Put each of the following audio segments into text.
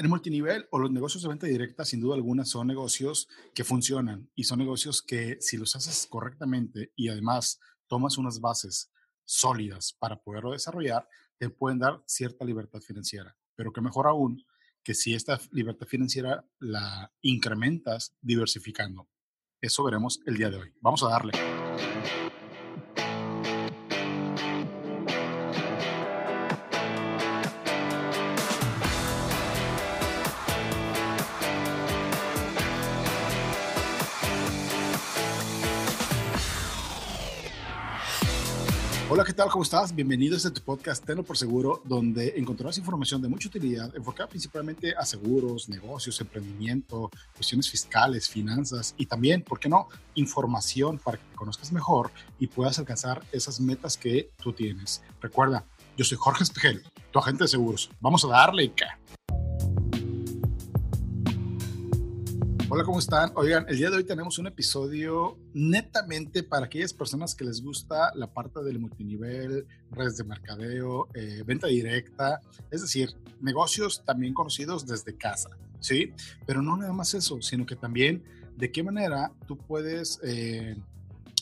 El multinivel o los negocios de venta directa, sin duda alguna, son negocios que funcionan y son negocios que si los haces correctamente y además tomas unas bases sólidas para poderlo desarrollar, te pueden dar cierta libertad financiera. Pero que mejor aún que si esta libertad financiera la incrementas diversificando. Eso veremos el día de hoy. Vamos a darle. Tal? ¿Cómo estás? Bienvenidos a tu podcast Tenlo por Seguro, donde encontrarás información de mucha utilidad enfocada principalmente a seguros, negocios, emprendimiento, cuestiones fiscales, finanzas y también, ¿por qué no?, información para que te conozcas mejor y puedas alcanzar esas metas que tú tienes. Recuerda, yo soy Jorge Espejel, tu agente de seguros. Vamos a darle, ¿qué? Hola, ¿cómo están? Oigan, el día de hoy tenemos un episodio netamente para aquellas personas que les gusta la parte del multinivel, redes de mercadeo, eh, venta directa, es decir, negocios también conocidos desde casa, ¿sí? Pero no nada más eso, sino que también de qué manera tú puedes eh,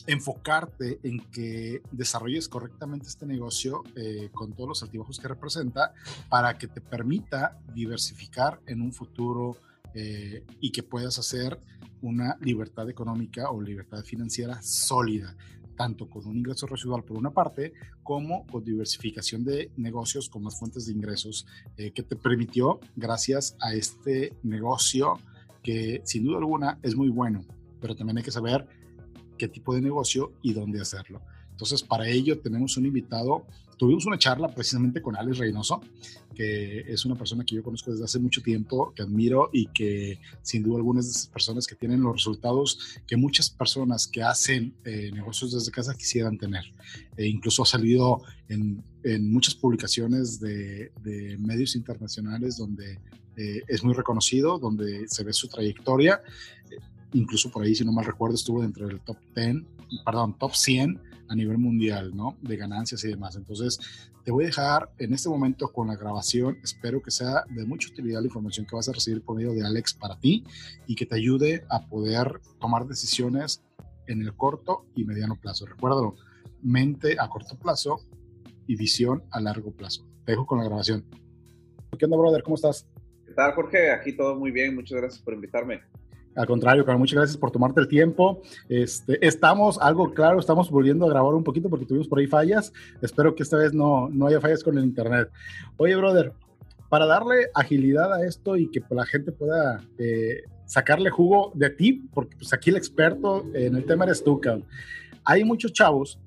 enfocarte en que desarrolles correctamente este negocio eh, con todos los altibajos que representa para que te permita diversificar en un futuro eh, y que puedas hacer una libertad económica o libertad financiera sólida, tanto con un ingreso residual por una parte, como con diversificación de negocios con más fuentes de ingresos eh, que te permitió gracias a este negocio que sin duda alguna es muy bueno, pero también hay que saber qué tipo de negocio y dónde hacerlo. Entonces, para ello tenemos un invitado. Tuvimos una charla precisamente con Alex Reynoso, que es una persona que yo conozco desde hace mucho tiempo, que admiro y que sin duda algunas de esas personas que tienen los resultados que muchas personas que hacen eh, negocios desde casa quisieran tener. E incluso ha salido en, muchas publicaciones de, medios internacionales donde eh, es muy reconocido, donde se ve su trayectoria. incluso por ahí, si no mal recuerdo, estuvo dentro del top 10, perdón, top 100 a nivel mundial, ¿no? De ganancias y demás. Entonces, te voy a dejar en este momento con la grabación. Espero que sea de mucha utilidad la información que vas a recibir por medio de Alex para ti y que te ayude a poder tomar decisiones en el corto y mediano plazo. Recuérdalo, mente a corto plazo y visión a largo plazo. Te dejo con la grabación. ¿Qué onda, brother? ¿Cómo estás? ¿Qué tal, Jorge? Aquí todo muy bien. Muchas gracias por invitarme. Al contrario, Carlos, muchas gracias por tomarte el tiempo. Este, estamos, algo claro, estamos volviendo a grabar un poquito porque tuvimos por ahí fallas. Espero que esta vez no, no haya fallas con el internet. Oye, brother, para darle agilidad a esto y que la gente pueda eh, sacarle jugo de ti, porque pues aquí el experto en el tema eres tú, cabrón. Hay muchos chavos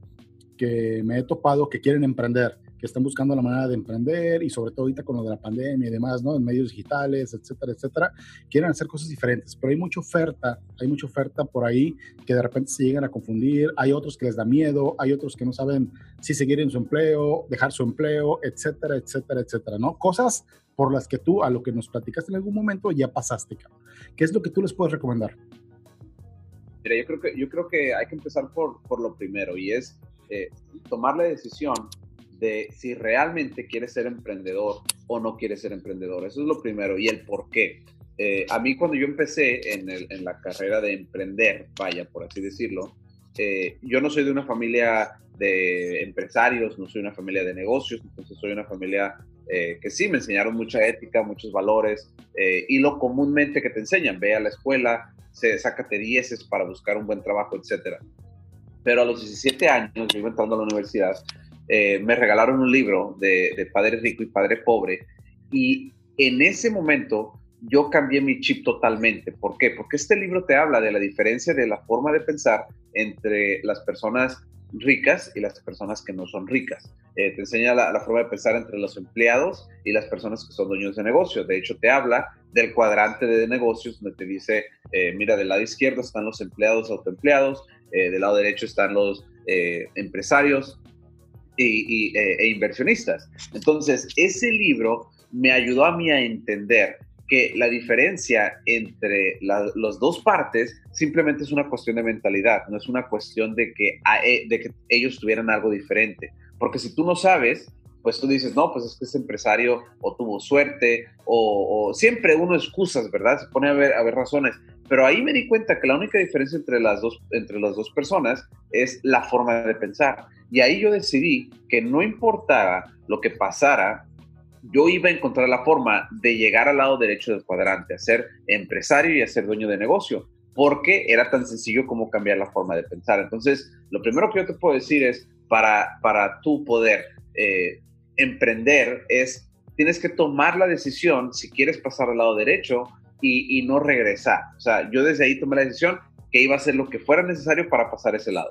que me he topado que quieren emprender que están buscando la manera de emprender y sobre todo ahorita con lo de la pandemia y demás, ¿no? En medios digitales, etcétera, etcétera, quieren hacer cosas diferentes, pero hay mucha oferta, hay mucha oferta por ahí que de repente se llegan a confundir, hay otros que les da miedo, hay otros que no saben si seguir en su empleo, dejar su empleo, etcétera, etcétera, etcétera, ¿no? Cosas por las que tú, a lo que nos platicaste en algún momento, ya pasaste, ¿Qué es lo que tú les puedes recomendar? Mira, yo creo que, yo creo que hay que empezar por, por lo primero y es eh, tomar la decisión de si realmente quieres ser emprendedor o no quieres ser emprendedor. Eso es lo primero y el por qué. Eh, a mí cuando yo empecé en, la carrera de emprender, vaya, por así decirlo, eh, yo no soy de una familia de empresarios, no soy una familia de negocios, entonces soy una familia eh, que sí me enseñaron mucha ética, muchos valores y lo comúnmente que te enseñan, ve a la escuela, se, sácate dieces para buscar un buen trabajo, etc. Pero a los 17 años, yo iba entrando a la universidad, eh, me regalaron un libro de, Padre Rico y Padre Pobre y en ese momento yo cambié mi chip totalmente. ¿Por qué? Porque este libro te habla de la diferencia de la forma de pensar entre las personas ricas y las personas que no son ricas. Eh, te enseña la, forma de pensar entre los empleados y las personas que son dueños de negocios. De hecho, te habla del cuadrante de negocios donde te dice, eh, mira, del lado izquierdo están los empleados autoempleados, del lado derecho están los empresarios, y, e, e inversionistas. Entonces, ese libro me ayudó a mí a entender que la diferencia entre las dos partes simplemente es una cuestión de mentalidad, no es una cuestión de que, e, de que ellos tuvieran algo diferente. Porque si tú no sabes, pues tú dices, no, pues es que ese empresario o tuvo suerte, o, o, siempre uno excusas, ¿verdad? Se pone a ver, a ver razones. Pero ahí me di cuenta que la única diferencia entre las, dos, entre las dos personas es la forma de pensar. Y ahí yo decidí que no importara lo que pasara, yo iba a encontrar la forma de llegar al lado derecho del cuadrante, a ser empresario y a ser dueño de negocio, porque era tan sencillo como cambiar la forma de pensar. Entonces, lo primero que yo te puedo decir es, para, para tu poder eh, emprender, es tienes que tomar la decisión si quieres pasar al lado derecho y, no regresar. O sea, yo desde ahí tomé la decisión que iba a hacer lo que fuera necesario para pasar ese lado.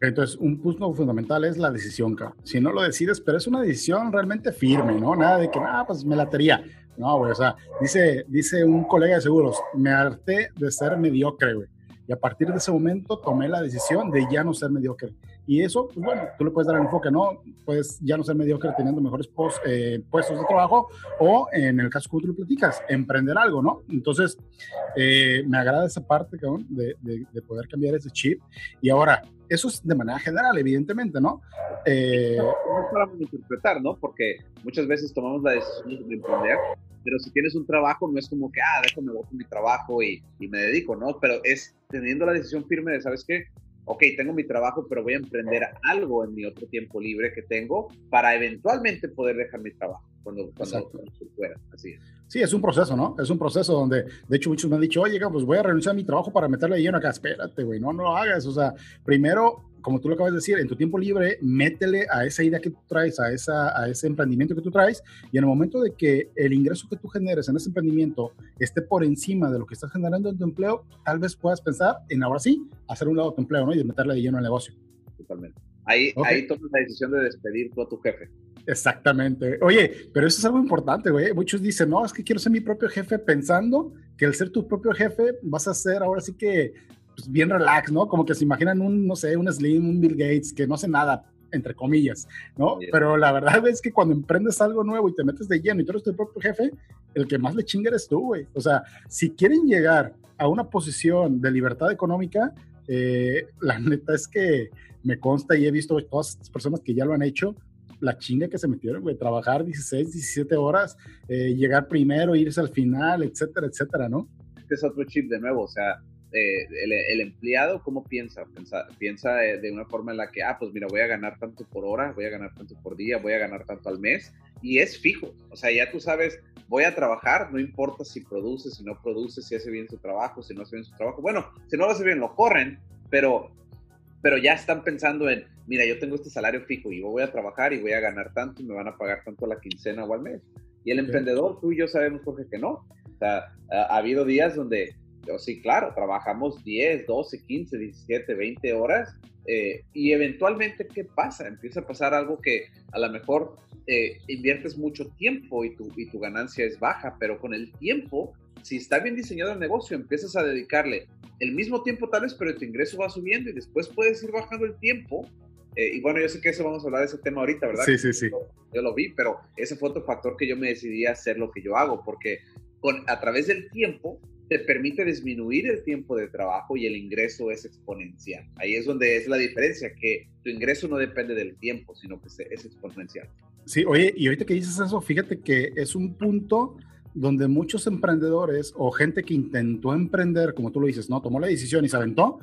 Entonces, un punto fundamental es la decisión, Si no lo decides, pero es una decisión realmente firme, ¿no? Nada de que, ah, pues me latería. No, güey, o sea, dice, dice un colega de seguros, me harté de ser mediocre, güey. Y a partir de ese momento tomé la decisión de ya no ser mediocre. Y eso, pues bueno, tú le puedes dar el enfoque, ¿no? Puedes ya no ser mediocre teniendo mejores eh, puestos de trabajo o en el caso que tú lo platicas, emprender algo, ¿no? Entonces, eh, me agrada esa parte, cabrón, de, de, poder cambiar ese chip. Y ahora, eso es de manera general, evidentemente, ¿no? Eh, es para interpretar, ¿no? Porque muchas veces tomamos la decisión de emprender, pero si tienes un trabajo, no es como que, ah, déjame voy mi trabajo y, y me dedico, ¿no? Pero es teniendo la decisión firme de, ¿sabes qué? Ok, tengo mi trabajo, pero voy a emprender algo en mi otro tiempo libre que tengo para eventualmente poder dejar mi trabajo cuando, cuando, se fuera. Así es. Sí, es un proceso, ¿no? Es un proceso donde, de hecho, muchos me han dicho, oye, pues voy a renunciar a mi trabajo para meterle lleno acá. Espérate, güey, no, no lo hagas. O sea, primero como tú lo acabas de decir, en tu tiempo libre, métele a esa idea que tú traes, a, esa, a ese emprendimiento que tú traes, y en el momento de que el ingreso que tú generes en ese emprendimiento esté por encima de lo que estás generando en tu empleo, tal vez puedas pensar en ahora sí hacer un lado tu empleo, ¿no? Y meterle de lleno al negocio. Totalmente. Ahí, ahí tomas la decisión de despedir tú a tu jefe. Exactamente. Oye, pero eso es algo importante, güey. Muchos dicen, no, es que quiero ser mi propio jefe pensando que al ser tu propio jefe vas a ser ahora sí que pues, bien relax, ¿no? Como que se imaginan un, no sé, un Slim, un Bill Gates, que no hace nada, entre comillas, ¿no? Pero la verdad es que cuando emprendes algo nuevo y te metes de lleno y tú eres tu propio jefe, el que más le chinga eres tú, güey. O sea, si quieren llegar a una posición de libertad económica, eh, la neta es que me consta y he visto todas estas personas que ya lo han hecho, la chinga que se metieron, güey, trabajar 16, 17 horas, eh, llegar primero, irse al final, etcétera, etcétera, ¿no? Este es otro chip de nuevo, o sea, eh, el, empleado, ¿cómo piensa? Piensa, piensa de una forma en la que, ah, pues mira, voy a ganar tanto por hora, voy a ganar tanto por día, voy a ganar tanto al mes, y es fijo. O sea, ya tú sabes, voy a trabajar, no importa si produce, si no produce, si hace bien su trabajo, si no hace bien su trabajo. Bueno, si no lo hace bien, lo corren, pero, pero ya están pensando en, mira, yo tengo este salario fijo y yo voy a trabajar y voy a ganar tanto y me van a pagar tanto a la quincena o al mes. Y el emprendedor, tú y yo sabemos, Jorge, que no. O sea, ha habido días donde sí, claro, trabajamos 10, 12, 15, 17, 20 horas eh, y eventualmente, ¿qué pasa? Empieza a pasar algo que a lo mejor eh, inviertes mucho tiempo y tu, y tu ganancia es baja, pero con el tiempo, si está bien diseñado el negocio, empiezas a dedicarle el mismo tiempo tal vez, pero tu ingreso va subiendo y después puedes ir bajando el tiempo eh, y bueno, yo sé que eso vamos a hablar de ese tema ahorita, ¿verdad? Sí, sí, sí. Yo, lo vi, pero ese fue otro factor que yo me decidí a hacer lo que yo hago, porque con, a través del tiempo te permite disminuir el tiempo de trabajo y el ingreso es exponencial. Ahí es donde es la diferencia, que tu ingreso no depende del tiempo, sino que es exponencial. Sí, oye, y ahorita que dices eso, fíjate que es un punto donde muchos emprendedores o gente que intentó emprender, como tú lo dices, ¿no? Tomó la decisión y se aventó,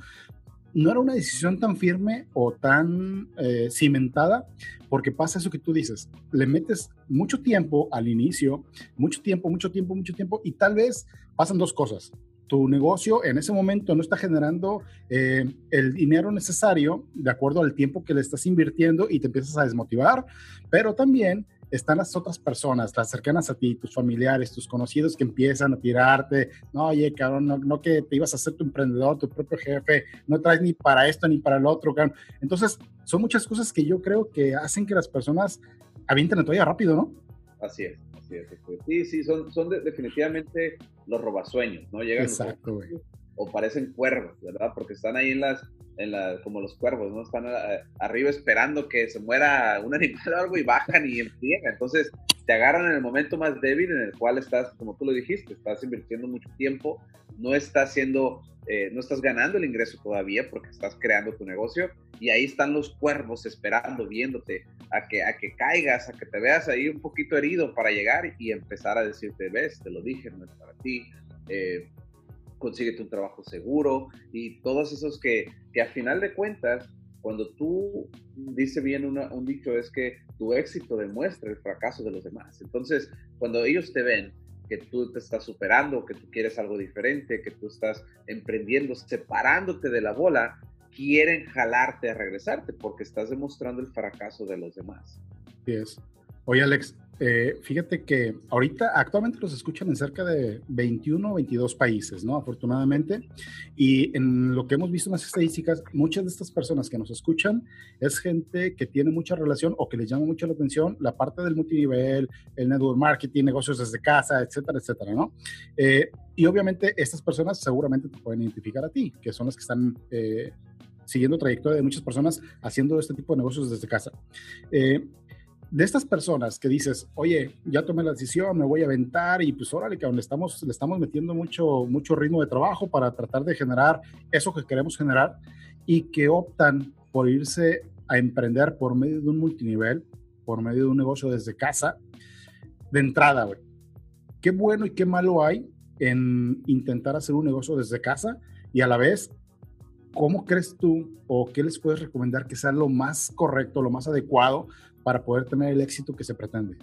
no era una decisión tan firme o tan eh, cimentada, porque pasa eso que tú dices, le metes mucho tiempo al inicio, mucho tiempo, mucho tiempo, mucho tiempo, y tal vez pasan dos cosas. Tu negocio en ese momento no está generando eh, el dinero necesario de acuerdo al tiempo que le estás invirtiendo y te empiezas a desmotivar, pero también están las otras personas, las cercanas a ti, tus familiares, tus conocidos que empiezan a tirarte, no, oye, cabrón, no, que te ibas a hacer tu emprendedor, tu propio jefe, no traes ni para esto ni para el otro, cabrón. Entonces, son muchas cosas que yo creo que hacen que las personas avienten la toalla rápido, ¿no? Así es, así es. Sí, sí, son, son definitivamente los robasueños, ¿no? Llegan Exacto, güey. O parecen cuervos, ¿verdad? Porque están ahí en las como los cuervos, ¿no? Están eh, arriba esperando que se muera un animal o algo y bajan y empiezan. Entonces, te agarran en el momento más débil en el cual estás, como tú lo dijiste, estás invirtiendo mucho tiempo, no estás haciendo, eh, no estás ganando el ingreso todavía porque estás creando tu negocio y ahí están los cuervos esperando, viéndote a que, a que caigas, a que te veas ahí un poquito herido para llegar y empezar a decirte, ves, te lo dije, no es para ti. Eh, consíguete un trabajo seguro y todos esos que, que a final de cuentas cuando tú, dice bien un dicho, es que tu éxito demuestra el fracaso de los demás. Entonces, cuando ellos te ven que tú te estás superando, que tú quieres algo diferente, que tú estás emprendiendo, separándote de la bola, quieren jalarte a regresarte porque estás demostrando el fracaso de los demás. Oye, Alex, eh, fíjate que ahorita actualmente los escuchan en cerca de 21 o 22 países, ¿no? Afortunadamente. Y en lo que hemos visto en las estadísticas, muchas de estas personas que nos escuchan es gente que tiene mucha relación o que les llama mucho la atención la parte del multinivel, el network marketing, negocios desde casa, etcétera, etcétera, ¿no? Eh, y obviamente estas personas seguramente te pueden identificar a ti, que son las que están... Eh, siguiendo trayectoria de muchas personas haciendo este tipo de negocios desde casa. Eh, de estas personas que dices, oye, ya tomé la decisión, me voy a aventar y pues órale, que le estamos, le estamos metiendo mucho, mucho ritmo de trabajo para tratar de generar eso que queremos generar y que optan por irse a emprender por medio de un multinivel, por medio de un negocio desde casa, de entrada, güey. Qué bueno y qué malo hay en intentar hacer un negocio desde casa y a la vez, ¿cómo crees tú o qué les puedes recomendar que sea lo más correcto, lo más adecuado para poder tener el éxito que se pretende?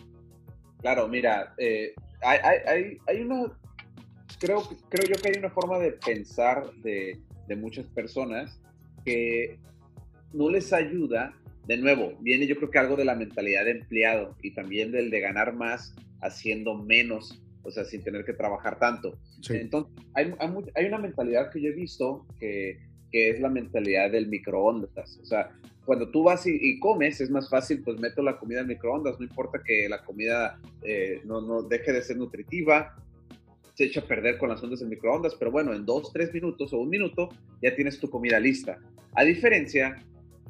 Claro, mira, eh, hay, hay, hay, una, creo, creo yo que hay una forma de pensar de, de muchas personas que no les ayuda, de nuevo, viene yo creo que algo de la mentalidad de empleado y también del de ganar más haciendo menos, o sea, sin tener que trabajar tanto. Entonces, hay, hay, una mentalidad que yo he visto que, que es la mentalidad del microondas. O sea, cuando tú vas y, comes, es más fácil, pues meto la comida en microondas, no importa que la comida eh, no, no, deje de ser nutritiva, se echa a perder con las ondas del microondas, pero bueno, en dos, tres minutos o un minuto ya tienes tu comida lista. A diferencia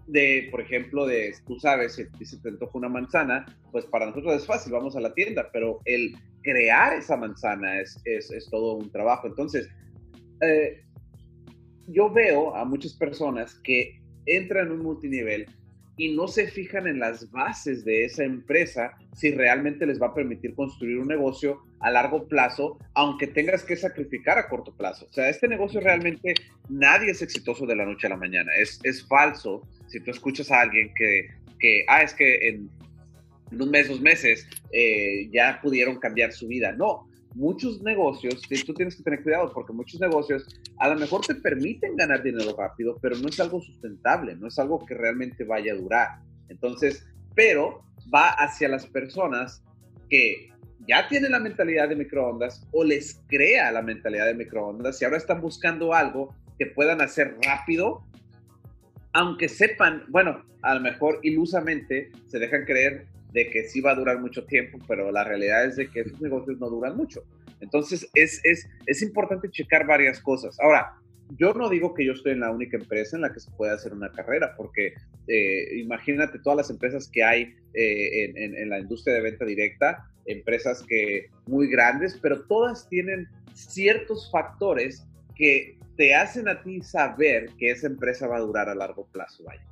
de, por ejemplo, de, tú sabes, si, se te antoja una manzana, pues para nosotros es fácil, vamos a la tienda, pero el crear esa manzana es, es, es todo un trabajo. Entonces, eh, yo veo a muchas personas que entran en un multinivel y no se fijan en las bases de esa empresa si realmente les va a permitir construir un negocio a largo plazo, aunque tengas que sacrificar a corto plazo. O sea, este negocio realmente nadie es exitoso de la noche a la mañana. Es, es falso si tú escuchas a alguien que, que ah, es que en, un mes, dos meses eh, ya pudieron cambiar su vida. No, muchos negocios, tú tienes que tener cuidado porque muchos negocios a lo mejor te permiten ganar dinero rápido, pero no es algo sustentable, no es algo que realmente vaya a durar. Entonces, pero va hacia las personas que ya tienen la mentalidad de microondas o les crea la mentalidad de microondas y ahora están buscando algo que puedan hacer rápido, aunque sepan, bueno, a lo mejor ilusamente se dejan creer de que sí va a durar mucho tiempo, pero la realidad es de que esos negocios no duran mucho. Entonces, es, es, es importante checar varias cosas. Ahora, yo no digo que yo estoy en la única empresa en la que se puede hacer una carrera, porque eh, imagínate todas las empresas que hay eh, en, en, la industria de venta directa, empresas que muy grandes, pero todas tienen ciertos factores que te hacen a ti saber que esa empresa va a durar a largo plazo. Vaya.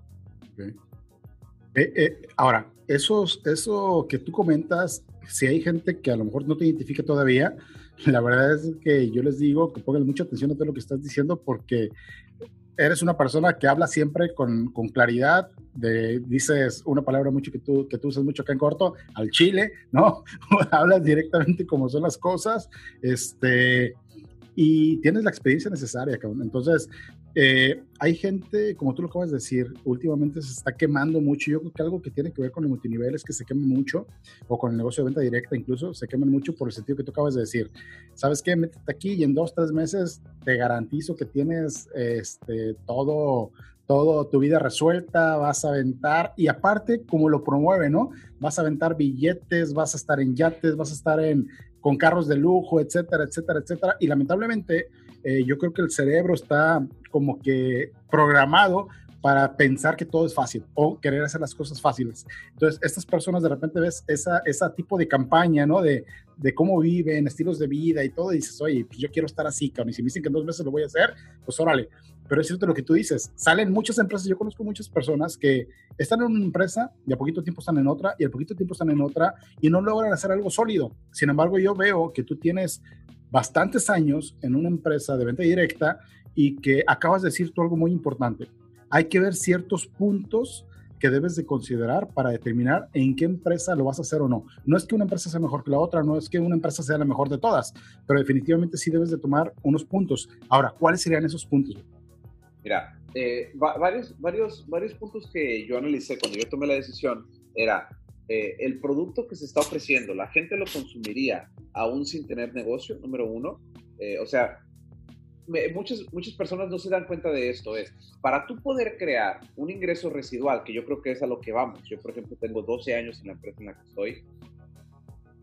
Eh, eh, ahora, eso, eso que tú comentas, si hay gente que a lo mejor no te identifica todavía, la verdad es que yo les digo que pongan mucha atención a todo lo que estás diciendo porque eres una persona que habla siempre con, con claridad, de, dices una palabra mucho que tú, que tú usas mucho acá en corto, al chile, ¿no? Hablas directamente como son las cosas, este, y tienes la experiencia necesaria, cabrón. Entonces, eh, hay gente, como tú lo acabas de decir, últimamente se está quemando mucho. Yo creo que algo que tiene que ver con el multinivel es que se queman mucho, o con el negocio de venta directa incluso, se queman mucho por el sentido que tú acabas de decir. ¿Sabes qué? Métete aquí y en dos, tres meses te garantizo que tienes este, todo, todo tu vida resuelta, vas a aventar, y aparte, como lo promueve, ¿no? Vas a aventar billetes, vas a estar en yates, vas a estar en, con carros de lujo, etcétera, etcétera, etcétera. Y lamentablemente, eh, yo creo que el cerebro está como que programado para pensar que todo es fácil o querer hacer las cosas fáciles. Entonces, estas personas de repente ves esa, esa tipo de campaña, ¿no? De, de cómo viven, estilos de vida y todo, y dices, oye, pues yo quiero estar así, cabrón, y si me dicen que dos meses lo voy a hacer, pues órale. Pero es cierto lo que tú dices, salen muchas empresas, yo conozco muchas personas que están en una empresa y a poquito tiempo están en otra, y a poquito tiempo están en otra, y no logran hacer algo sólido. Sin embargo, yo veo que tú tienes bastantes años en una empresa de venta directa y que acabas de decir tú algo muy importante. Hay que ver ciertos puntos que debes de considerar para determinar en qué empresa lo vas a hacer o no. No es que una empresa sea mejor que la otra, no es que una empresa sea la mejor de todas, pero definitivamente sí debes de tomar unos puntos. Ahora, ¿cuáles serían esos puntos? Mira, eh, varios, varios, varios puntos que yo analicé cuando yo tomé la decisión era eh, el producto que se está ofreciendo, la gente lo consumiría aún sin tener negocio, número uno. Eh, o sea, muchas, muchas personas no se dan cuenta de esto. Es, para tú poder crear un ingreso residual, que yo creo que es a lo que vamos. Yo, por ejemplo, tengo 12 años en la empresa en la que estoy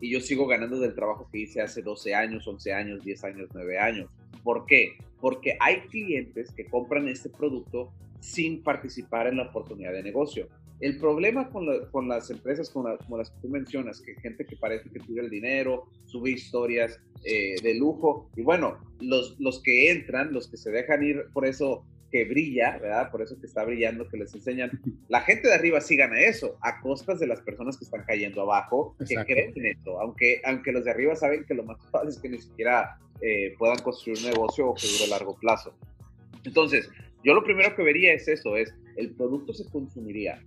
y yo sigo ganando del trabajo que hice hace 12 años, 11 años, 10 años, 9 años. ¿Por qué? Porque hay clientes que compran este producto sin participar en la oportunidad de negocio. El problema con, con las empresas como, como, las que tú mencionas, que gente que parece que tiene el dinero, sube historias eh, de lujo, y bueno, los, los que entran, los que se dejan ir por eso que brilla, ¿verdad? Por eso que está brillando, que les enseñan. La gente de arriba sí gana eso, a costas de las personas que están cayendo abajo, que creen en esto, aunque, aunque los de arriba saben que lo más fácil es que ni siquiera eh, puedan construir un negocio o que dure a largo plazo. Entonces, yo lo primero que vería es eso, es el producto se consumiría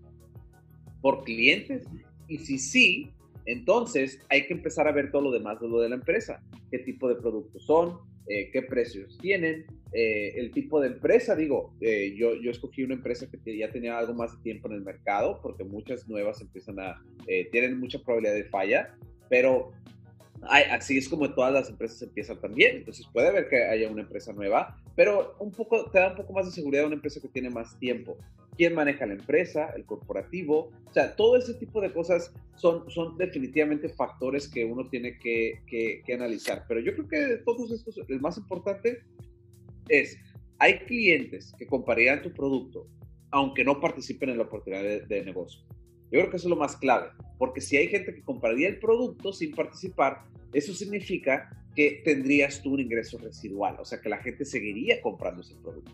por clientes y si sí, entonces hay que empezar a ver todo lo demás de lo de la empresa, qué tipo de productos son, eh, qué precios tienen, eh, el tipo de empresa, digo, eh, yo, yo escogí una empresa que ya tenía algo más de tiempo en el mercado, porque muchas nuevas empiezan a, tienen mucha probabilidad de falla, pero así es como todas las empresas empiezan también. Entonces puede haber que haya una empresa nueva, pero un poco, te da un poco más de seguridad una empresa que tiene más tiempo. ¿Quién maneja la empresa? El corporativo. O sea, todo ese tipo de cosas son, son definitivamente factores que uno tiene que, que, analizar. Pero yo creo que de todos estos, el más importante es, hay clientes que comprarían tu producto aunque no participen en la oportunidad de, de negocio. Yo creo que eso es lo más clave, porque si hay gente que compraría el producto sin participar, eso significa que tendrías tú un ingreso residual, o sea que la gente seguiría comprando ese producto.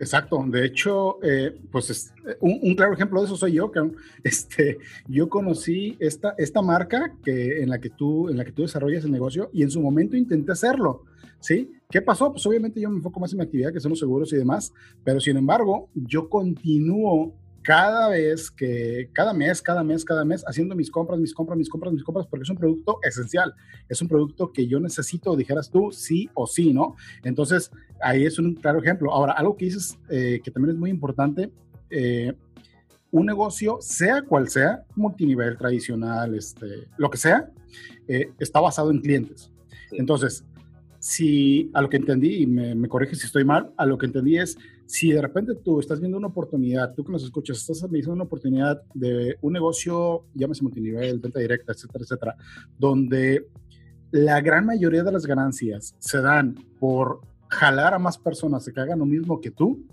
Exacto, de hecho, eh, pues eh, un, claro ejemplo de eso soy yo, que este, yo conocí esta, esta marca que, en, la que tú, en la que tú desarrollas el negocio y en su momento intenté hacerlo, ¿sí? ¿Qué pasó? Pues obviamente yo me enfoco más en mi actividad, que son los seguros y demás, pero sin embargo, yo continúo cada vez que, cada mes, cada mes, cada mes, haciendo mis compras, mis compras, mis compras, mis compras, porque es un producto esencial. Es un producto que yo necesito, dijeras tú, sí o sí, ¿no? Entonces, ahí es un claro ejemplo. Ahora, algo que dices eh, que también es muy importante, eh, un negocio, sea cual sea, multinivel, tradicional, este, lo que sea, eh, está basado en clientes. Entonces, si a lo que entendí, y me, me corrige si estoy mal, a lo que entendí es, si de repente tú estás viendo una oportunidad, tú que nos escuchas, estás viendo una oportunidad de un negocio, llámese multinivel, venta directa, etcétera, etcétera, donde la gran mayoría de las ganancias se dan por jalar a más personas que hagan lo mismo que tú,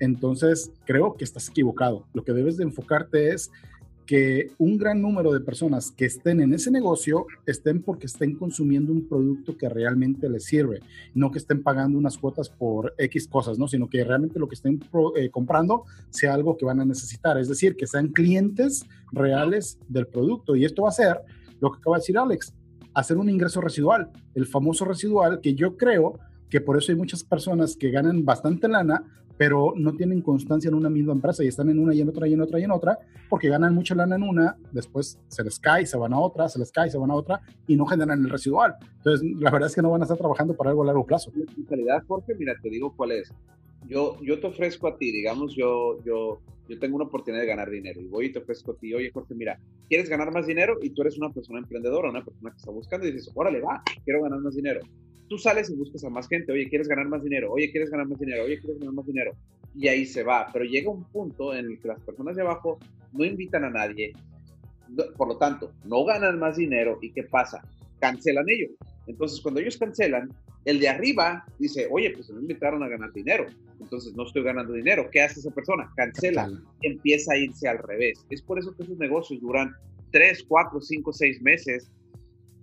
entonces creo que estás equivocado. Lo que debes de enfocarte es que un gran número de personas que estén en ese negocio estén porque estén consumiendo un producto que realmente les sirve, no que estén pagando unas cuotas por X cosas, ¿no? Sino que realmente lo que estén eh, comprando sea algo que van a necesitar, es decir, que sean clientes reales del producto. Y esto va a ser lo que acaba de decir Alex, hacer un ingreso residual, el famoso residual que yo creo que por eso hay muchas personas que ganan bastante lana, pero no tienen constancia en una misma empresa y están en una y en otra y en otra y en otra, porque ganan mucha lana en una, después se les cae, se van a otra, se les cae, se van a otra y no generan el residual. Entonces, la verdad es que no van a estar trabajando para algo a largo plazo. En realidad, Jorge, mira, te digo cuál es. Yo, yo te ofrezco a ti, digamos, yo, yo, yo tengo una oportunidad de ganar dinero y voy y te ofrezco a ti, oye Jorge, mira, ¿quieres ganar más dinero? Y tú eres una persona emprendedora, una persona que está buscando y dices, órale, va, quiero ganar más dinero tú sales y buscas a más gente, oye, ¿quieres ganar más dinero? Oye, ¿quieres ganar más dinero? Oye, ¿quieres ganar más dinero? Y ahí se va, pero llega un punto en el que las personas de abajo no invitan a nadie, por lo tanto, no ganan más dinero y ¿qué pasa? Cancelan ellos. Entonces, cuando ellos cancelan, El de arriba dice, oye, pues me invitaron a ganar dinero, entonces no estoy ganando dinero. ¿Qué hace esa persona? Cancela, empieza a irse al revés. Es por eso que esos negocios duran 3, 4, 5, 6 meses,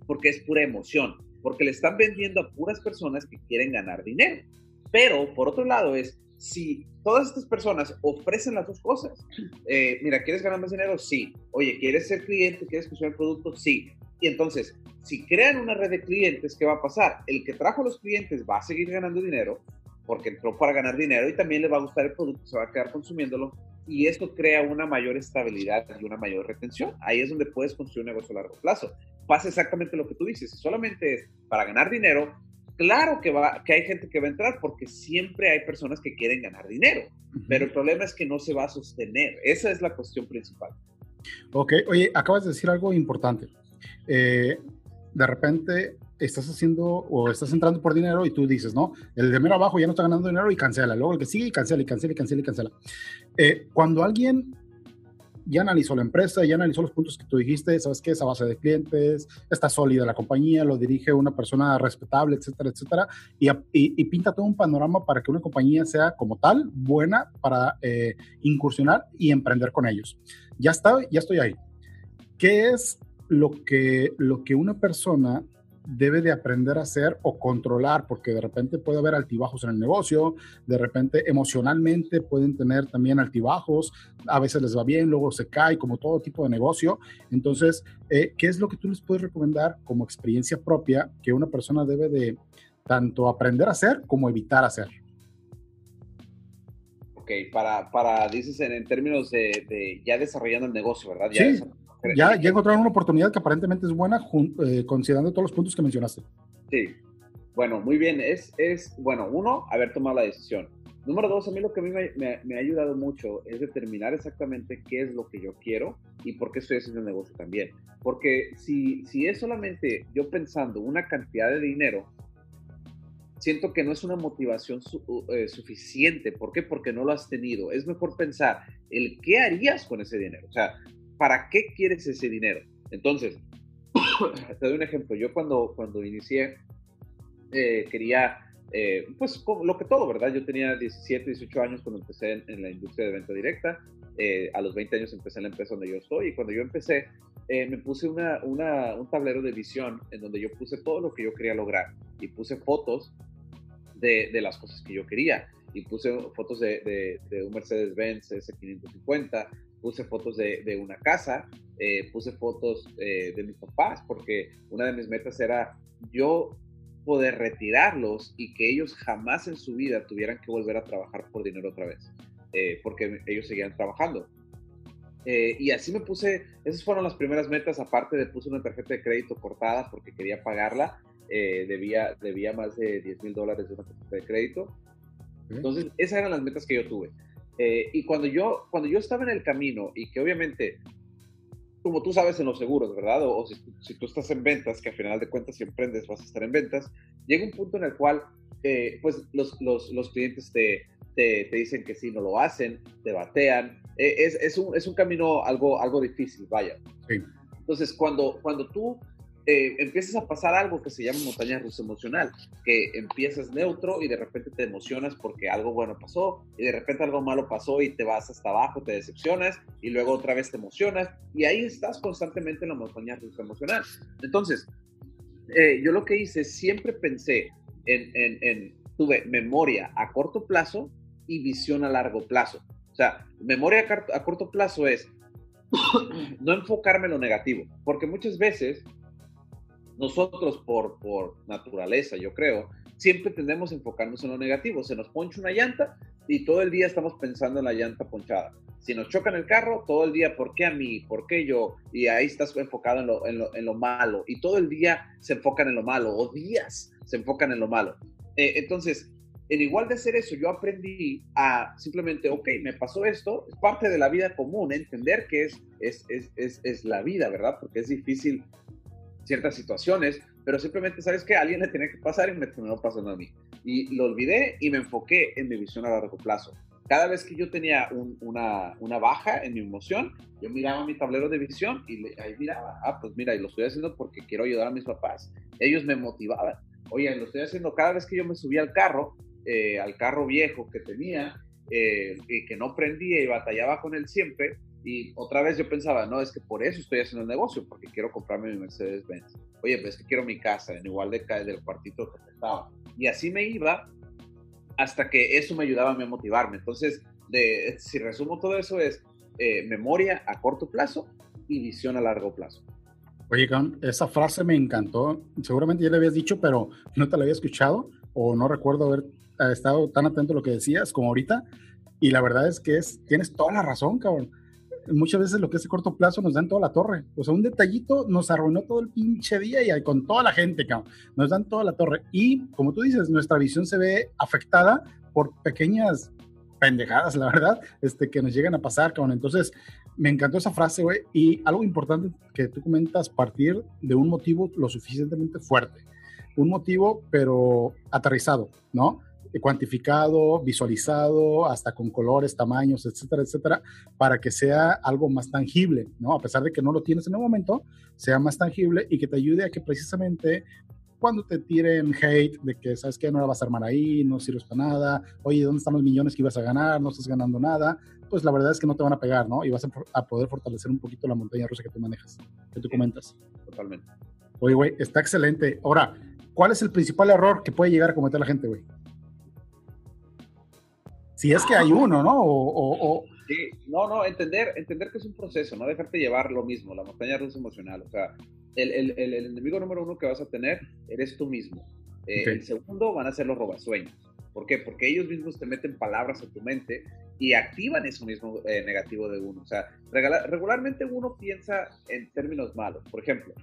porque es pura emoción, porque le están vendiendo a puras personas que quieren ganar dinero. Pero por otro lado es, si todas estas personas ofrecen las dos cosas, eh, mira, ¿quieres ganar más dinero? Sí. Oye, ¿quieres ser cliente? ¿Quieres consumir el producto? Sí. Y entonces, si crean una red de clientes, ¿qué va a pasar? El que trajo los clientes va a seguir ganando dinero porque entró para ganar dinero y también le va a gustar el producto, se va a quedar consumiéndolo y esto crea una mayor estabilidad y una mayor retención. Ahí es donde puedes construir un negocio a largo plazo. Pasa exactamente lo que tú dices, si solamente es para ganar dinero, claro que, va, que hay gente que va a entrar porque siempre hay personas que quieren ganar dinero, pero el problema es que no se va a sostener. Esa es la cuestión principal. Ok, oye, acabas de decir algo importante. Eh, de repente estás haciendo o estás entrando por dinero y tú dices, no, el de mero abajo ya no está ganando dinero y cancela. Luego el que sigue y cancela y cancela y cancela y cancela. Eh, cuando alguien ya analizó la empresa, ya analizó los puntos que tú dijiste, sabes que esa base de clientes, está sólida la compañía, lo dirige una persona respetable, etcétera, etcétera, y, y, pinta todo un panorama para que una compañía sea como tal buena para eh, incursionar y emprender con ellos. Ya está, ya estoy ahí. ¿Qué es lo que, lo que una persona debe de aprender a hacer o controlar, porque de repente puede haber altibajos en el negocio, de repente emocionalmente pueden tener también altibajos, a veces les va bien, luego se cae, como todo tipo de negocio. Entonces, eh, ¿qué es lo que tú les puedes recomendar como experiencia propia que una persona debe de tanto aprender a hacer como evitar hacer? Ok, para, para dices en, términos de, ya desarrollando el negocio, ¿verdad? sí ya, ya encontraron una oportunidad que aparentemente es buena, eh, considerando todos los puntos que mencionaste. Sí, bueno, muy bien. Es, es, bueno, uno, haber tomado la decisión. Número dos, a mí lo que a mí me, ha ayudado mucho es determinar exactamente qué es lo que yo quiero y por qué estoy haciendo el negocio también. Porque si, si es solamente yo pensando una cantidad de dinero, siento que no es una motivación eh, suficiente. ¿Por qué? Porque no lo has tenido. Es mejor pensar el qué harías con ese dinero. O sea, ¿para qué quieres ese dinero? Entonces, te doy un ejemplo. Yo cuando, cuando inicié, eh, quería, eh, pues lo que todo, ¿verdad? Yo tenía 17, 18 años cuando empecé en, la industria de venta directa. Eh, a los 20 años empecé en la empresa donde yo estoy y cuando yo empecé, me puse una, un tablero de visión en donde yo puse todo lo que yo quería lograr y puse fotos de, de las cosas que yo quería y puse fotos de, de, de un Mercedes-Benz S550, puse fotos de, una casa, eh, puse fotos eh, de mis papás, porque una de mis metas era yo poder retirarlos y que ellos jamás en su vida tuvieran que volver a trabajar por dinero otra vez, eh, porque ellos seguían trabajando. y así me puse, esas fueron las primeras metas, aparte de puse una tarjeta de crédito cortada porque quería pagarla, debía, debía más de 10 mil dólares de una tarjeta de crédito. Entonces, esas eran las metas que yo tuve. Eh, y cuando yo, cuando yo estaba en el camino y que obviamente, como tú sabes en los seguros, ¿verdad? O, si, tú estás en ventas, que al final de cuentas si emprendes vas a estar en ventas, llega un punto en el cual eh, pues los, los, los clientes te, te, te, dicen que sí, no lo hacen, te batean. Eh, es, es, un, es un camino algo, algo difícil, vaya. Sí. Entonces, cuando, cuando tú eh, empiezas a pasar algo que se llama montaña rusa emocional, que empiezas neutro y de repente te emocionas porque algo bueno pasó y de repente algo malo pasó y te vas hasta abajo, te decepcionas y luego otra vez te emocionas y ahí estás constantemente en la montaña rusa emocional. Entonces, eh, yo lo que hice, siempre pensé en, en, en, tuve memoria a corto plazo y visión a largo plazo. O sea, memoria a, a corto plazo es no enfocarme en lo negativo, porque muchas veces nosotros por, por naturaleza, yo creo, siempre tendemos a enfocarnos en lo negativo. Se nos poncha una llanta y todo el día estamos pensando en la llanta ponchada. Si nos chocan el carro, todo el día, ¿por qué a mí? ¿Por qué yo? Y ahí estás enfocado en lo, en lo, en lo malo. Y todo el día se enfocan en lo malo, o días se enfocan en lo malo. Eh, entonces, en igual de hacer eso, yo aprendí a simplemente, ok, me pasó esto, es parte de la vida común, entender que es, es, es, es, es la vida, ¿verdad? Porque es difícil ciertas situaciones, pero simplemente, ¿sabes que Alguien le tenía que pasar y me terminó pasando a mí. Y lo olvidé y me enfoqué en mi visión a largo plazo. Cada vez que yo tenía una, baja en mi emoción, yo miraba mi tablero de visión y ahí miraba, ah, pues mira, y lo estoy haciendo porque quiero ayudar a mis papás. Ellos me motivaban. oye, lo estoy haciendo cada vez que yo me subía al carro, eh, al carro viejo que tenía, eh, y que no prendía y batallaba con él siempre, y otra vez yo pensaba, no, es que por eso estoy haciendo el negocio, porque quiero comprarme mi Mercedes-Benz. Oye, pues es que quiero mi casa, en igual de del cuartito que estaba. Y así me iba hasta que eso me ayudaba a, a motivarme. Entonces, de, si resumo todo eso es eh, memoria a corto plazo y visión a largo plazo. Oye, esa frase me encantó. Seguramente ya le habías dicho, pero no te la había escuchado o no recuerdo haber eh, estado tan atento a lo que decías como ahorita. Y la verdad es que es, tienes toda la razón, cabrón. Muchas veces lo que es de corto plazo nos dan toda la torre. O sea, un detallito nos arruinó todo el pinche día y con toda la gente, cabrón. Nos dan toda la torre. Y como tú dices, nuestra visión se ve afectada por pequeñas pendejadas, la verdad, este, que nos llegan a pasar, cabrón. Entonces, me encantó esa frase, güey. Y algo importante que tú comentas, partir de un motivo lo suficientemente fuerte. Un motivo, pero aterrizado, ¿no? Cuantificado, visualizado, hasta con colores, tamaños, etcétera, etcétera, para que sea algo más tangible, ¿no? A pesar de que no lo tienes en el momento, sea más tangible y que te ayude a que precisamente cuando te tiren hate de que, ¿sabes qué? No la vas a armar ahí, no sirves para nada, oye, ¿dónde están los millones que ibas a ganar? No estás ganando nada, pues la verdad es que no te van a pegar, ¿no? Y vas a, poder fortalecer un poquito la montaña rusa que tú manejas, que tú comentas. Totalmente. Oye, güey, está excelente. Ahora, ¿cuál es el principal error que puede llegar a cometer la gente, güey? Si es que hay uno, ¿no? O, Sí, no, no, entender, entender que es un proceso, no dejarte llevar lo mismo, la montaña rusa emocional. O sea, el, el, el, enemigo número uno que vas a tener eres tú mismo. Eh, el segundo van a ser los robasueños. ¿Por qué? Porque ellos mismos te meten palabras en tu mente y activan eso mismo eh, negativo de uno. O sea, regularmente uno piensa en términos malos. Por ejemplo,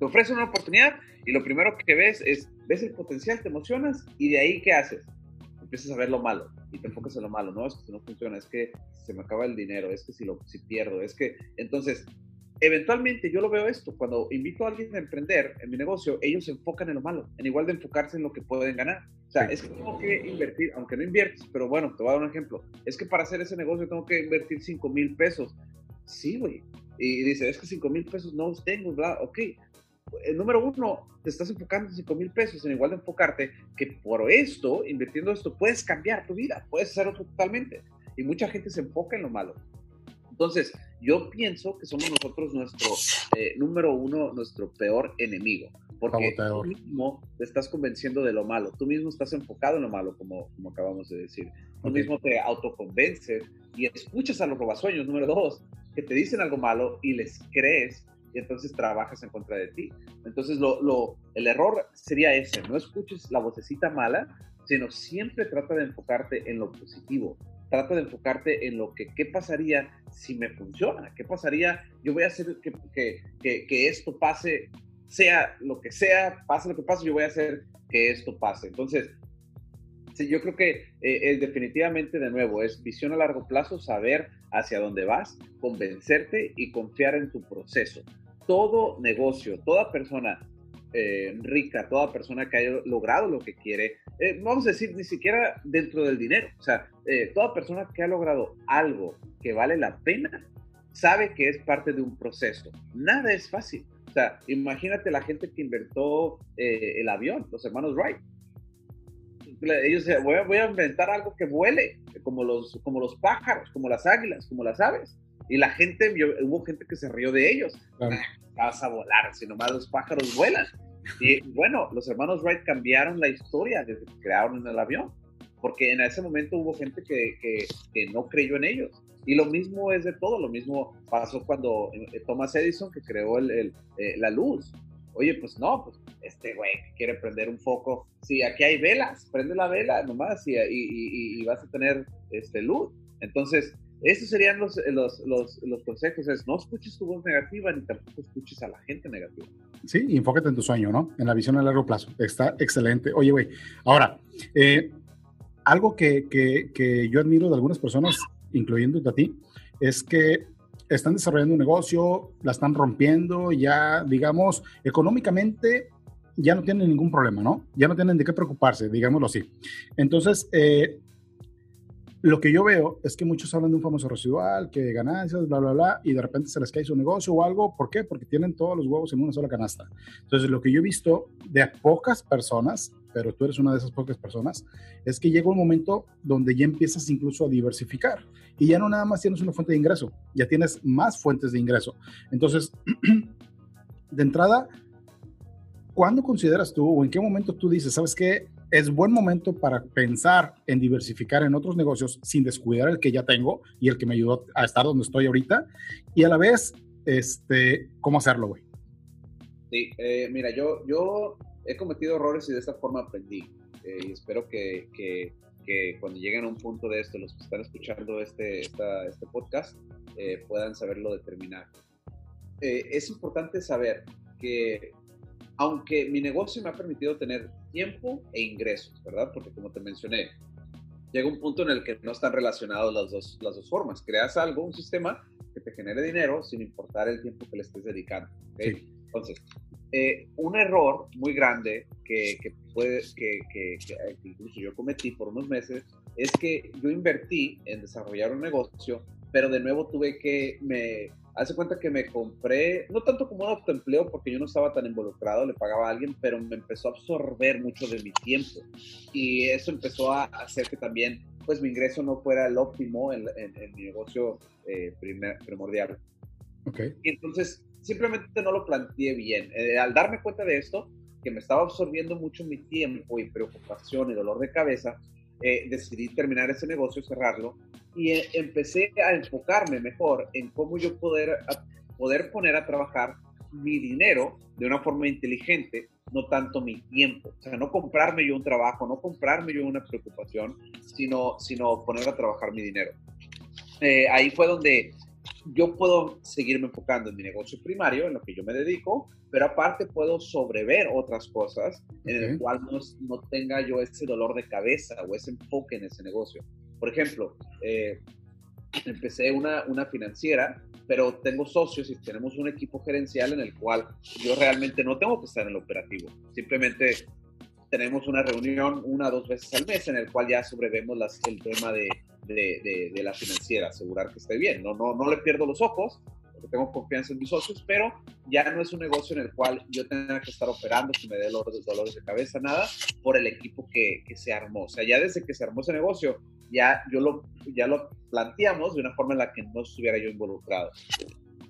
te ofrecen una oportunidad y lo primero que ves es, ves el potencial, te emocionas y de ahí, ¿qué haces? empiezas a ver lo malo y te enfocas en lo malo, no, es que no funciona, es que se me acaba el dinero, es que si, lo, si pierdo, es que, entonces, eventualmente yo lo veo esto, cuando invito a alguien a emprender en mi negocio, ellos se enfocan en lo malo, en igual de enfocarse en lo que pueden ganar. O sea, es que tengo que invertir, aunque no inviertes, pero bueno, te voy a dar un ejemplo, es que para hacer ese negocio tengo que invertir 5 mil pesos. Sí, güey. Y dice, es que 5 mil pesos no los tengo, ¿verdad? Ok, el número uno, te estás enfocando en 5 mil pesos, en igual de enfocarte que por esto, invirtiendo esto, puedes cambiar tu vida, puedes hacerlo totalmente. Y mucha gente se enfoca en lo malo. Entonces, yo pienso que somos nosotros nuestro eh, número uno, nuestro peor enemigo. Porque tú mismo te estás convenciendo de lo malo, tú mismo estás enfocado en lo malo, como, como acabamos de decir. Tú mismo te autoconvences y escuchas a los robasueños, número dos, que te dicen algo malo y les crees y entonces trabajas en contra de ti. Entonces, lo, lo, el error sería ese, no escuches la vocecita mala, sino siempre trata de enfocarte en lo positivo, trata de enfocarte en lo que, ¿qué pasaría si me funciona? ¿Qué pasaría? Yo voy a hacer que, que, que, esto pase, sea lo que sea, pase lo que pase, yo voy a hacer que esto pase. Entonces, sí, yo creo que eh, definitivamente, de nuevo, es visión a largo plazo, saber hacia dónde vas, convencerte y confiar en tu proceso todo negocio, toda persona eh, rica, toda persona que haya logrado lo que quiere, eh, vamos a decir, ni siquiera dentro del dinero, o sea, eh, toda persona que ha logrado algo que vale la pena, sabe que es parte de un proceso. Nada es fácil. O sea, imagínate la gente que inventó el avión, los hermanos Wright. Ellos voy a, voy a inventar algo que vuele, como los, como los pájaros, como las águilas, como las aves. Y la gente, hubo gente que se rió de ellos. Ah, vas a volar, si nomás los pájaros vuelan. Y bueno, los hermanos Wright cambiaron la historia desde que crearon el avión, porque en ese momento hubo gente que, que, no creyó en ellos. Y lo mismo es de todo, lo mismo pasó cuando eh, Thomas Edison, que creó el, eh, la luz. Oye, pues no, pues este güey quiere prender un foco. Sí, aquí hay velas, prende la vela nomás y, y, y vas a tener este, luz. Entonces, esos serían los, los, los, los, consejos, es no escuches tu voz negativa ni tampoco escuches a la gente negativa. Sí, enfócate en tu sueño, ¿no? En la visión a largo plazo. Está excelente. Oye, güey, ahora, eh, algo que, que, que, yo admiro de algunas personas, incluyéndote a ti, es que están desarrollando un negocio, la están rompiendo, ya, digamos, económicamente ya no tienen ningún problema, ¿no? Ya no tienen de qué preocuparse, digámoslo así. Entonces, eh, lo que yo veo es que muchos hablan de un famoso residual, que ganancias, bla, bla, bla, y de repente se les cae su negocio o algo. ¿Por qué? Porque tienen todos los huevos en una sola canasta. Entonces, lo que yo he visto de pocas personas, pero tú eres una de esas pocas personas, es que llega un momento donde ya empiezas incluso a diversificar y ya no nada más tienes una fuente de ingreso, ya tienes más fuentes de ingreso. Entonces, de entrada, ¿cuándo consideras tú o en qué momento tú dices, sabes qué? Es buen momento para pensar en diversificar en otros negocios sin descuidar el que ya tengo y el que me ayudó a estar donde estoy ahorita y a la vez, este, ¿cómo hacerlo, güey? Sí, eh, mira, yo, yo he cometido errores y de esta forma aprendí eh, y espero que, que, que, cuando lleguen a un punto de esto, los que están escuchando este, este podcast eh, puedan saberlo determinar. es importante saber que aunque mi negocio me ha permitido tener tiempo e ingresos, ¿verdad? Porque como te mencioné, llega un punto en el que no están relacionados las dos, las dos formas. Creas algo, un sistema que te genere dinero sin importar el tiempo que le estés dedicando. Entonces, eh, un error muy grande que, que, puede, que, que, que incluso yo cometí por unos meses es que yo invertí en desarrollar un negocio, pero de nuevo tuve que me Hace cuenta que me compré, no tanto como un autoempleo, porque yo no estaba tan involucrado, le pagaba a alguien, pero me empezó a absorber mucho de mi tiempo. Y eso empezó a hacer que también, pues, mi ingreso no fuera el óptimo en, mi negocio eh, primordial. Okay. Y entonces, simplemente no lo planteé bien. Eh, al darme cuenta de esto, que me estaba absorbiendo mucho mi tiempo y preocupación y dolor de cabeza, eh, decidí terminar ese negocio, cerrarlo, y eh, empecé a enfocarme mejor en cómo yo poder, poder poner a trabajar mi dinero de una forma inteligente, no tanto mi tiempo. O sea, no comprarme yo un trabajo, no comprarme yo una preocupación, sino, sino poner a trabajar mi dinero. Eh, ahí fue donde yo puedo seguirme enfocando en mi negocio primario, en lo que yo me dedico, pero aparte puedo sobrever otras cosas en el cual no, no, tenga yo ese dolor de cabeza o ese enfoque en ese negocio. Por ejemplo, eh, empecé una, una financiera, pero tengo socios y tenemos un equipo gerencial en el cual yo realmente no tengo que estar en el operativo. Simplemente tenemos una reunión una o dos veces al mes en el cual ya sobrevemos las, el tema de, de, de, la financiera, asegurar que esté bien. No, no, no le pierdo los ojos, porque tengo confianza en mis socios, pero ya no es un negocio en el cual yo tenga que estar operando, que me dé dolores, dolores de cabeza, nada, por el equipo que, que, se armó. O sea, ya desde que se armó ese negocio, ya, yo lo, ya lo planteamos de una forma en la que no estuviera yo involucrado.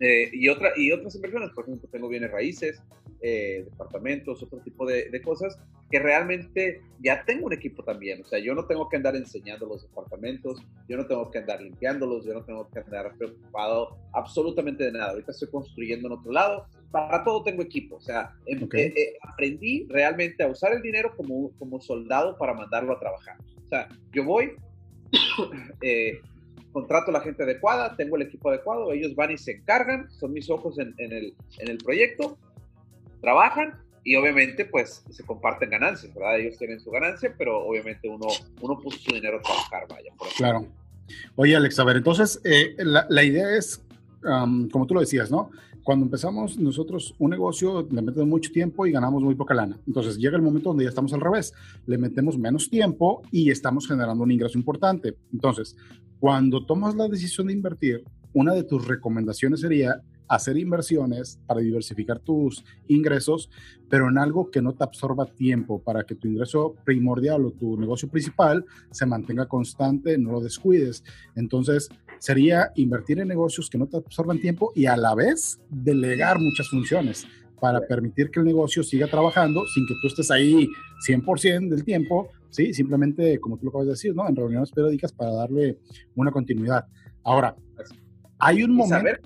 Eh, y, otra, y otras inversiones, por ejemplo, tengo bienes raíces, eh, departamentos, otro tipo de, de, cosas que realmente ya tengo un equipo también. O sea, yo no tengo que andar enseñando los departamentos, yo no tengo que andar limpiándolos, yo no tengo que andar preocupado absolutamente de nada. Ahorita estoy construyendo en otro lado. Para todo tengo equipo. O sea, em, eh, aprendí realmente a usar el dinero como, como soldado para mandarlo a trabajar. O sea, yo voy, eh, contrato a la gente adecuada, tengo el equipo adecuado, ellos van y se encargan, son mis ojos en, el, en el proyecto, trabajan y obviamente pues se comparten ganancias, ¿verdad? Ellos tienen su ganancia, pero obviamente uno, uno puso su dinero a trabajar, vaya. Por claro. Oye, Alex, a ver, entonces eh, la, la, idea es, como tú lo decías, ¿no? Cuando empezamos nosotros un negocio, le metemos mucho tiempo y ganamos muy poca lana. Entonces llega el momento donde ya estamos al revés, le metemos menos tiempo y estamos generando un ingreso importante. Entonces, cuando tomas la decisión de invertir, una de tus recomendaciones sería hacer inversiones para diversificar tus ingresos, pero en algo que no te absorba tiempo, para que tu ingreso primordial o tu negocio principal se mantenga constante, no lo descuides. Entonces, sería invertir en negocios que no te absorban tiempo y a la vez delegar muchas funciones para permitir que el negocio siga trabajando sin que tú estés ahí 100% del tiempo, ¿sí? Simplemente, como tú lo acabas de decir, ¿no? En reuniones periódicas para darle una continuidad. Ahora, hay un momento... Saber,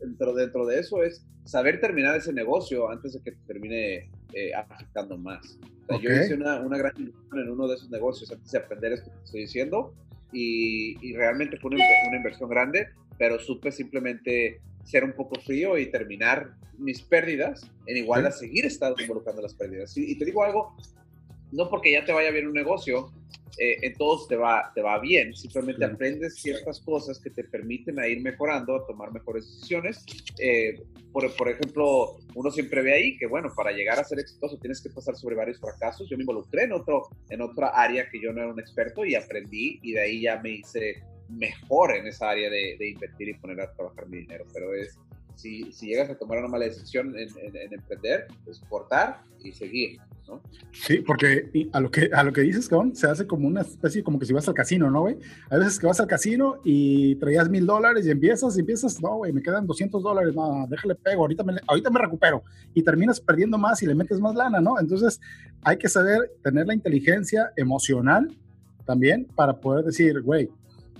dentro, dentro de eso es saber terminar ese negocio antes de que te termine eh, afectando más. Yo hice una, una, gran inversión en uno de esos negocios antes de aprender esto que estoy diciendo y, y realmente fue una, una, inversión grande, pero supe simplemente ser un poco frío y terminar mis pérdidas en igual a seguir estando involucrando las pérdidas. Y, y te digo algo, no porque ya te vaya bien un negocio, eh, en todos te va, te va bien. Simplemente aprendes ciertas cosas que te permiten a ir mejorando, a tomar mejores decisiones. Eh, por, por, ejemplo, uno siempre ve ahí que, bueno, para llegar a ser exitoso tienes que pasar sobre varios fracasos. Yo me involucré en, otro, en otra área que yo no era un experto y aprendí y de ahí ya me hice mejor en esa área de, de invertir y poner a trabajar mi dinero. Pero es, si, si llegas a tomar una mala decisión en, en, emprender, es cortar y seguir, ¿no? Sí, porque a lo que, a lo que dices, cabrón, se hace como una especie, como que si vas al casino, ¿no, güey? Hay veces que vas al casino y traías mil dólares y empiezas y empiezas, no, güey, me quedan 200 dólares, no, déjale pego, ahorita me, ahorita me recupero. Y terminas perdiendo más y le metes más lana, ¿no? Entonces hay que saber tener la inteligencia emocional también para poder decir, güey,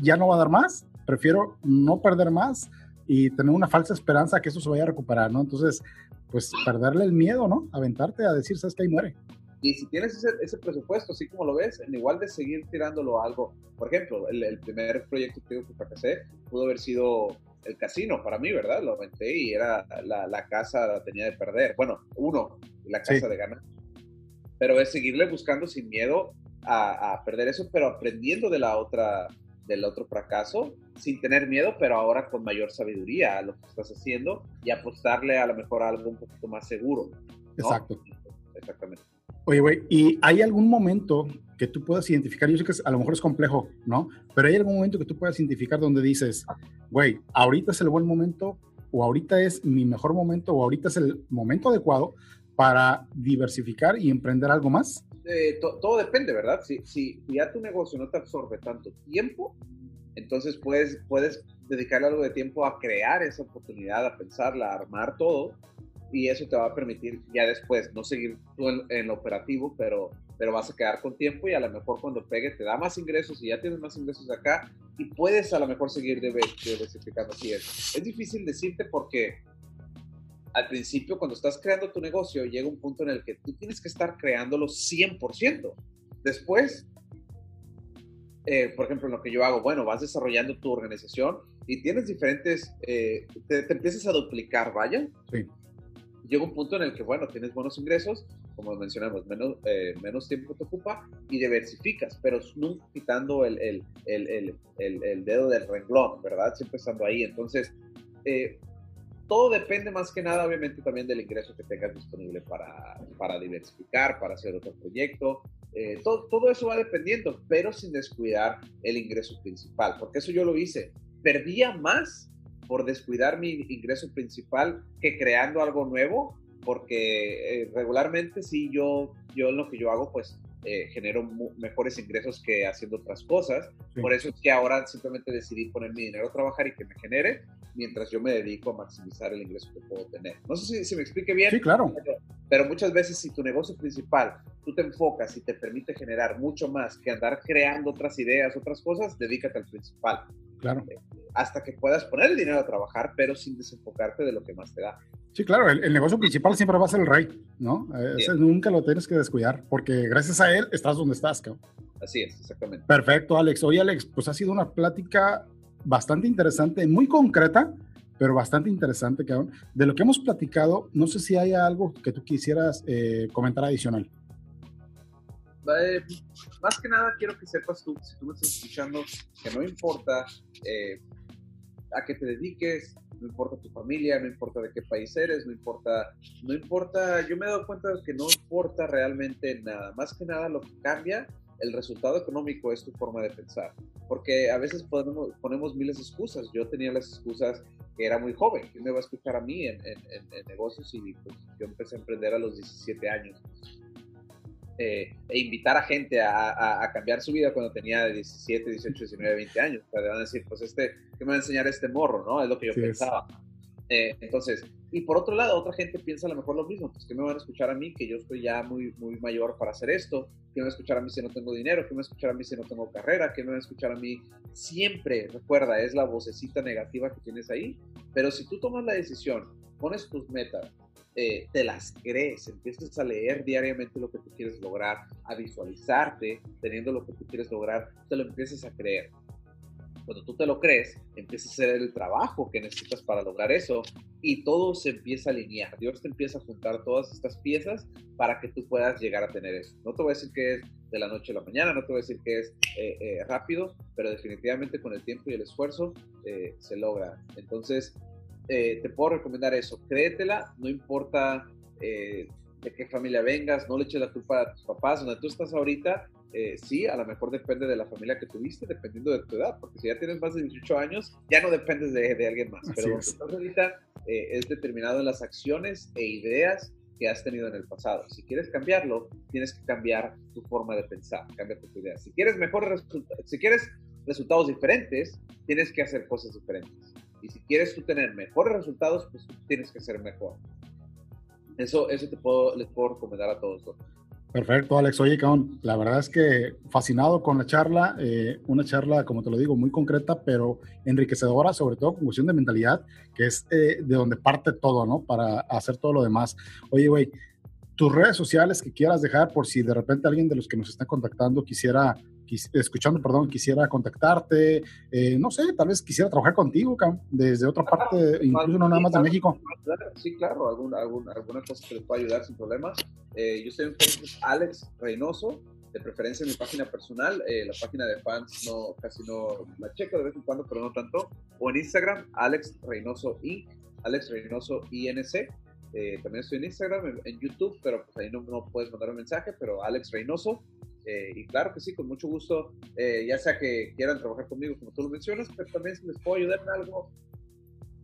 ya no va a dar más, prefiero no perder más y tener una falsa esperanza que eso se vaya a recuperar, ¿no? Entonces, pues perderle el miedo, ¿no? Aventarte a decir, sabes que ahí muere. Y si tienes ese, ese, presupuesto, así como lo ves, en igual de seguir tirándolo a algo, por ejemplo, el, el primer proyecto que fracasé pudo haber sido el casino para mí, ¿verdad? Lo aventé y era la, la casa la tenía de perder. Bueno, uno, la casa de ganar. Pero es seguirle buscando sin miedo a, a, perder eso, pero aprendiendo de la otra, del otro fracaso sin tener miedo, pero ahora con mayor sabiduría a lo que estás haciendo y apostarle a lo mejor a algo un poquito más seguro. Exacto. Exactamente. Oye, güey, ¿y hay algún momento que tú puedas identificar? Yo sé que a lo mejor es complejo, ¿no? Pero hay algún momento que tú puedas identificar donde dices, güey, ahorita es el buen momento, o ahorita es mi mejor momento, o ahorita es el momento adecuado para diversificar y emprender algo más? Eh, todo depende, ¿verdad? Si, si, ya tu negocio no te absorbe tanto tiempo, entonces puedes, puedes dedicarle algo de tiempo a crear esa oportunidad, a pensarla, a armar todo, y eso te va a permitir ya después no seguir tú en, en, lo operativo, pero, pero vas a quedar con tiempo y a lo mejor cuando pegue te da más ingresos y ya tienes más ingresos acá y puedes a lo mejor seguir diversificando así es. Es difícil decirte porque al principio, cuando estás creando tu negocio, llega un punto en el que tú tienes que estar creándolo 100%. Después, eh, por ejemplo, lo que yo hago, bueno, vas desarrollando tu organización y tienes diferentes, eh, te, empiezas a duplicar, vaya. Sí. Llega un punto en el que, bueno, tienes buenos ingresos, como mencionamos, menos, eh, menos tiempo te ocupa y diversificas, pero nunca quitando el, el, el, el, dedo del renglón, ¿verdad? Siempre estando ahí. Entonces, todo depende más que nada, obviamente, también del ingreso que tengas disponible para, para diversificar, para hacer otro proyecto. Eh, todo, todo eso va dependiendo, pero sin descuidar el ingreso principal, porque eso yo lo hice. Perdía más por descuidar mi ingreso principal que creando algo nuevo, porque eh, regularmente sí, yo, yo lo que yo hago, pues eh, genero mejores ingresos que haciendo otras cosas. Por eso es que ahora simplemente decidí poner mi dinero a trabajar y que me genere, mientras yo me dedico a maximizar el ingreso que puedo tener. No sé si, me explique bien. Sí, claro. Pero, muchas veces si tu negocio principal, tú te enfocas y te permite generar mucho más que andar creando otras ideas, otras cosas, dedícate al principal. Claro. Eh, hasta que puedas poner el dinero a trabajar, pero sin desenfocarte de lo que más te da. Sí, claro, el, negocio principal siempre va a ser el rey, ¿no? Ese nunca lo tienes que descuidar, porque gracias a él estás donde estás, cabrón. Así es, exactamente. Perfecto, Alex. Oye, Alex, pues ha sido una plática bastante interesante, muy concreta, pero bastante interesante, cabrón. De lo que hemos platicado, no sé si hay algo que tú quisieras eh, comentar adicional. Eh, más que nada quiero que sepas tú, si tú me estás escuchando, que no importa eh, a qué te dediques, no importa tu familia, no importa de qué país eres, no importa, no importa, yo me he dado cuenta de que no importa realmente nada, más que nada lo que cambia el resultado económico es tu forma de pensar, porque a veces ponemos, ponemos miles de excusas, yo tenía las excusas que era muy joven, ¿quién me va a escuchar a mí en, en, negocios? Y pues, yo empecé a emprender a los 17 años. Eh, e invitar a gente a, a, cambiar su vida cuando tenía 17, 18, 19, 20 años. O sea, le van a decir, pues este, ¿qué me va a enseñar este morro? ¿no? Es lo que yo pensaba. Eh, entonces, y por otro lado, otra gente piensa a lo mejor lo mismo, pues me van a escuchar a mí, que yo estoy ya muy, muy mayor para hacer esto, que me van a escuchar a mí si no tengo dinero, que me van a escuchar a mí si no tengo carrera, que me van a escuchar a mí. Siempre, recuerda, es la vocecita negativa que tienes ahí, pero si tú tomas la decisión, pones tus metas, eh, te las crees, empiezas a leer diariamente lo que tú quieres lograr, a visualizarte teniendo lo que tú quieres lograr, te lo empiezas a creer. Cuando tú te lo crees, empieza a hacer el trabajo que necesitas para lograr eso y todo se empieza a alinear. Dios te empieza a juntar todas estas piezas para que tú puedas llegar a tener eso. No te voy a decir que es de la noche a la mañana, no te voy a decir que es eh, eh, rápido, pero definitivamente con el tiempo y el esfuerzo eh, se logra. Entonces, te puedo recomendar eso. Créetela, no importa de qué familia vengas, no le eches la culpa a tus papás, donde tú estás ahorita, eh, sí, a lo mejor depende de la familia que tuviste, dependiendo de tu edad, porque si ya tienes más de 18 años, ya no dependes de, de alguien más. Pero lo que ahorita eh, es determinado en las acciones e ideas que has tenido en el pasado. Si quieres cambiarlo, tienes que cambiar tu forma de pensar, cambia tu idea. Si quieres mejores resultados, si quieres resultados diferentes, tienes que hacer cosas diferentes. Y si quieres tú tener mejores resultados, pues tienes que ser mejor. Eso, eso te puedo, les puedo recomendar a todos. Perfecto, Alex. Oye, cabrón, la verdad es que fascinado con la charla, eh, una charla, como te lo digo, muy concreta, pero enriquecedora, sobre todo con cuestión de mentalidad, que es eh, de donde parte todo, ¿no? Para hacer todo lo demás. Oye, güey, tus redes sociales que quieras dejar por si de repente alguien de los que nos está contactando quisiera escuchando, perdón, quisiera contactarte, eh, no sé, tal vez quisiera trabajar contigo, desde otra ah, parte, incluso no nada más de México. Sí, claro, alguna, alguna, alguna cosa que les pueda ayudar sin problemas. Eh, yo estoy en Facebook Alex Reynoso, de preferencia en mi página personal, eh, la página de fans no, casi no la checo de vez en cuando, pero no tanto, o en Instagram, Alex Reynoso Inc., Alex Reynoso INC. también estoy en Instagram, en, YouTube, pero pues ahí no, no, puedes mandar un mensaje, pero Alex Reynoso. Eh, y claro que sí, con mucho gusto, eh, ya sea que quieran trabajar conmigo como tú lo mencionas, pero también si les puedo ayudar en algo,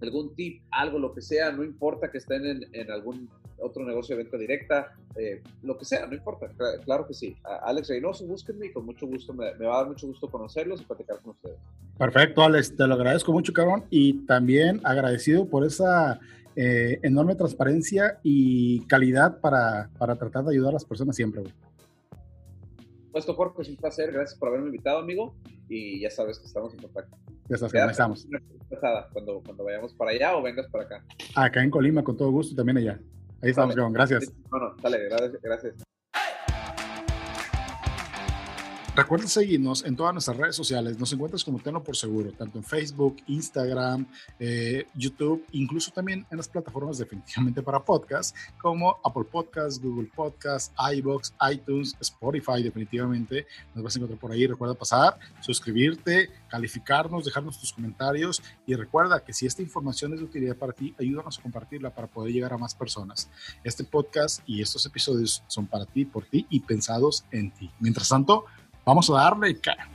algún tip, algo, lo que sea, no importa que estén en, en algún otro negocio de venta directa, eh, lo que sea, no importa, claro que sí. Alex Reynoso, búsquenme y con mucho gusto, me, va a dar mucho gusto conocerlos y platicar con ustedes. Perfecto, Alex, te lo agradezco mucho, cabrón, y también agradecido por esa enorme transparencia y calidad para, para tratar de ayudar a las personas siempre, güey supuesto, Jorge, es un placer. Gracias por haberme invitado, amigo. Y ya sabes que estamos en contacto. Ya sabes, ya estamos. Cuando, cuando vayamos para allá o vengas para acá. Acá en Colima, con todo gusto, también allá. Ahí estamos, John. Gracias. Bueno, dale, gracias. gracias. Recuerda seguirnos en todas nuestras redes sociales. Nos encuentras como Tenlo por Seguro, tanto en Facebook, Instagram, eh, YouTube, incluso también en las plataformas definitivamente para podcast, como Apple Podcasts, Google Podcasts, iBox, iTunes, Spotify, definitivamente. Nos vas a encontrar por ahí. Recuerda pasar, suscribirte, calificarnos, dejarnos tus comentarios y recuerda que si esta información es de utilidad para ti, ayúdanos a compartirla para poder llegar a más personas. Este podcast y estos episodios son para ti, por ti y pensados en ti. Mientras tanto, Vamos a darle, cara.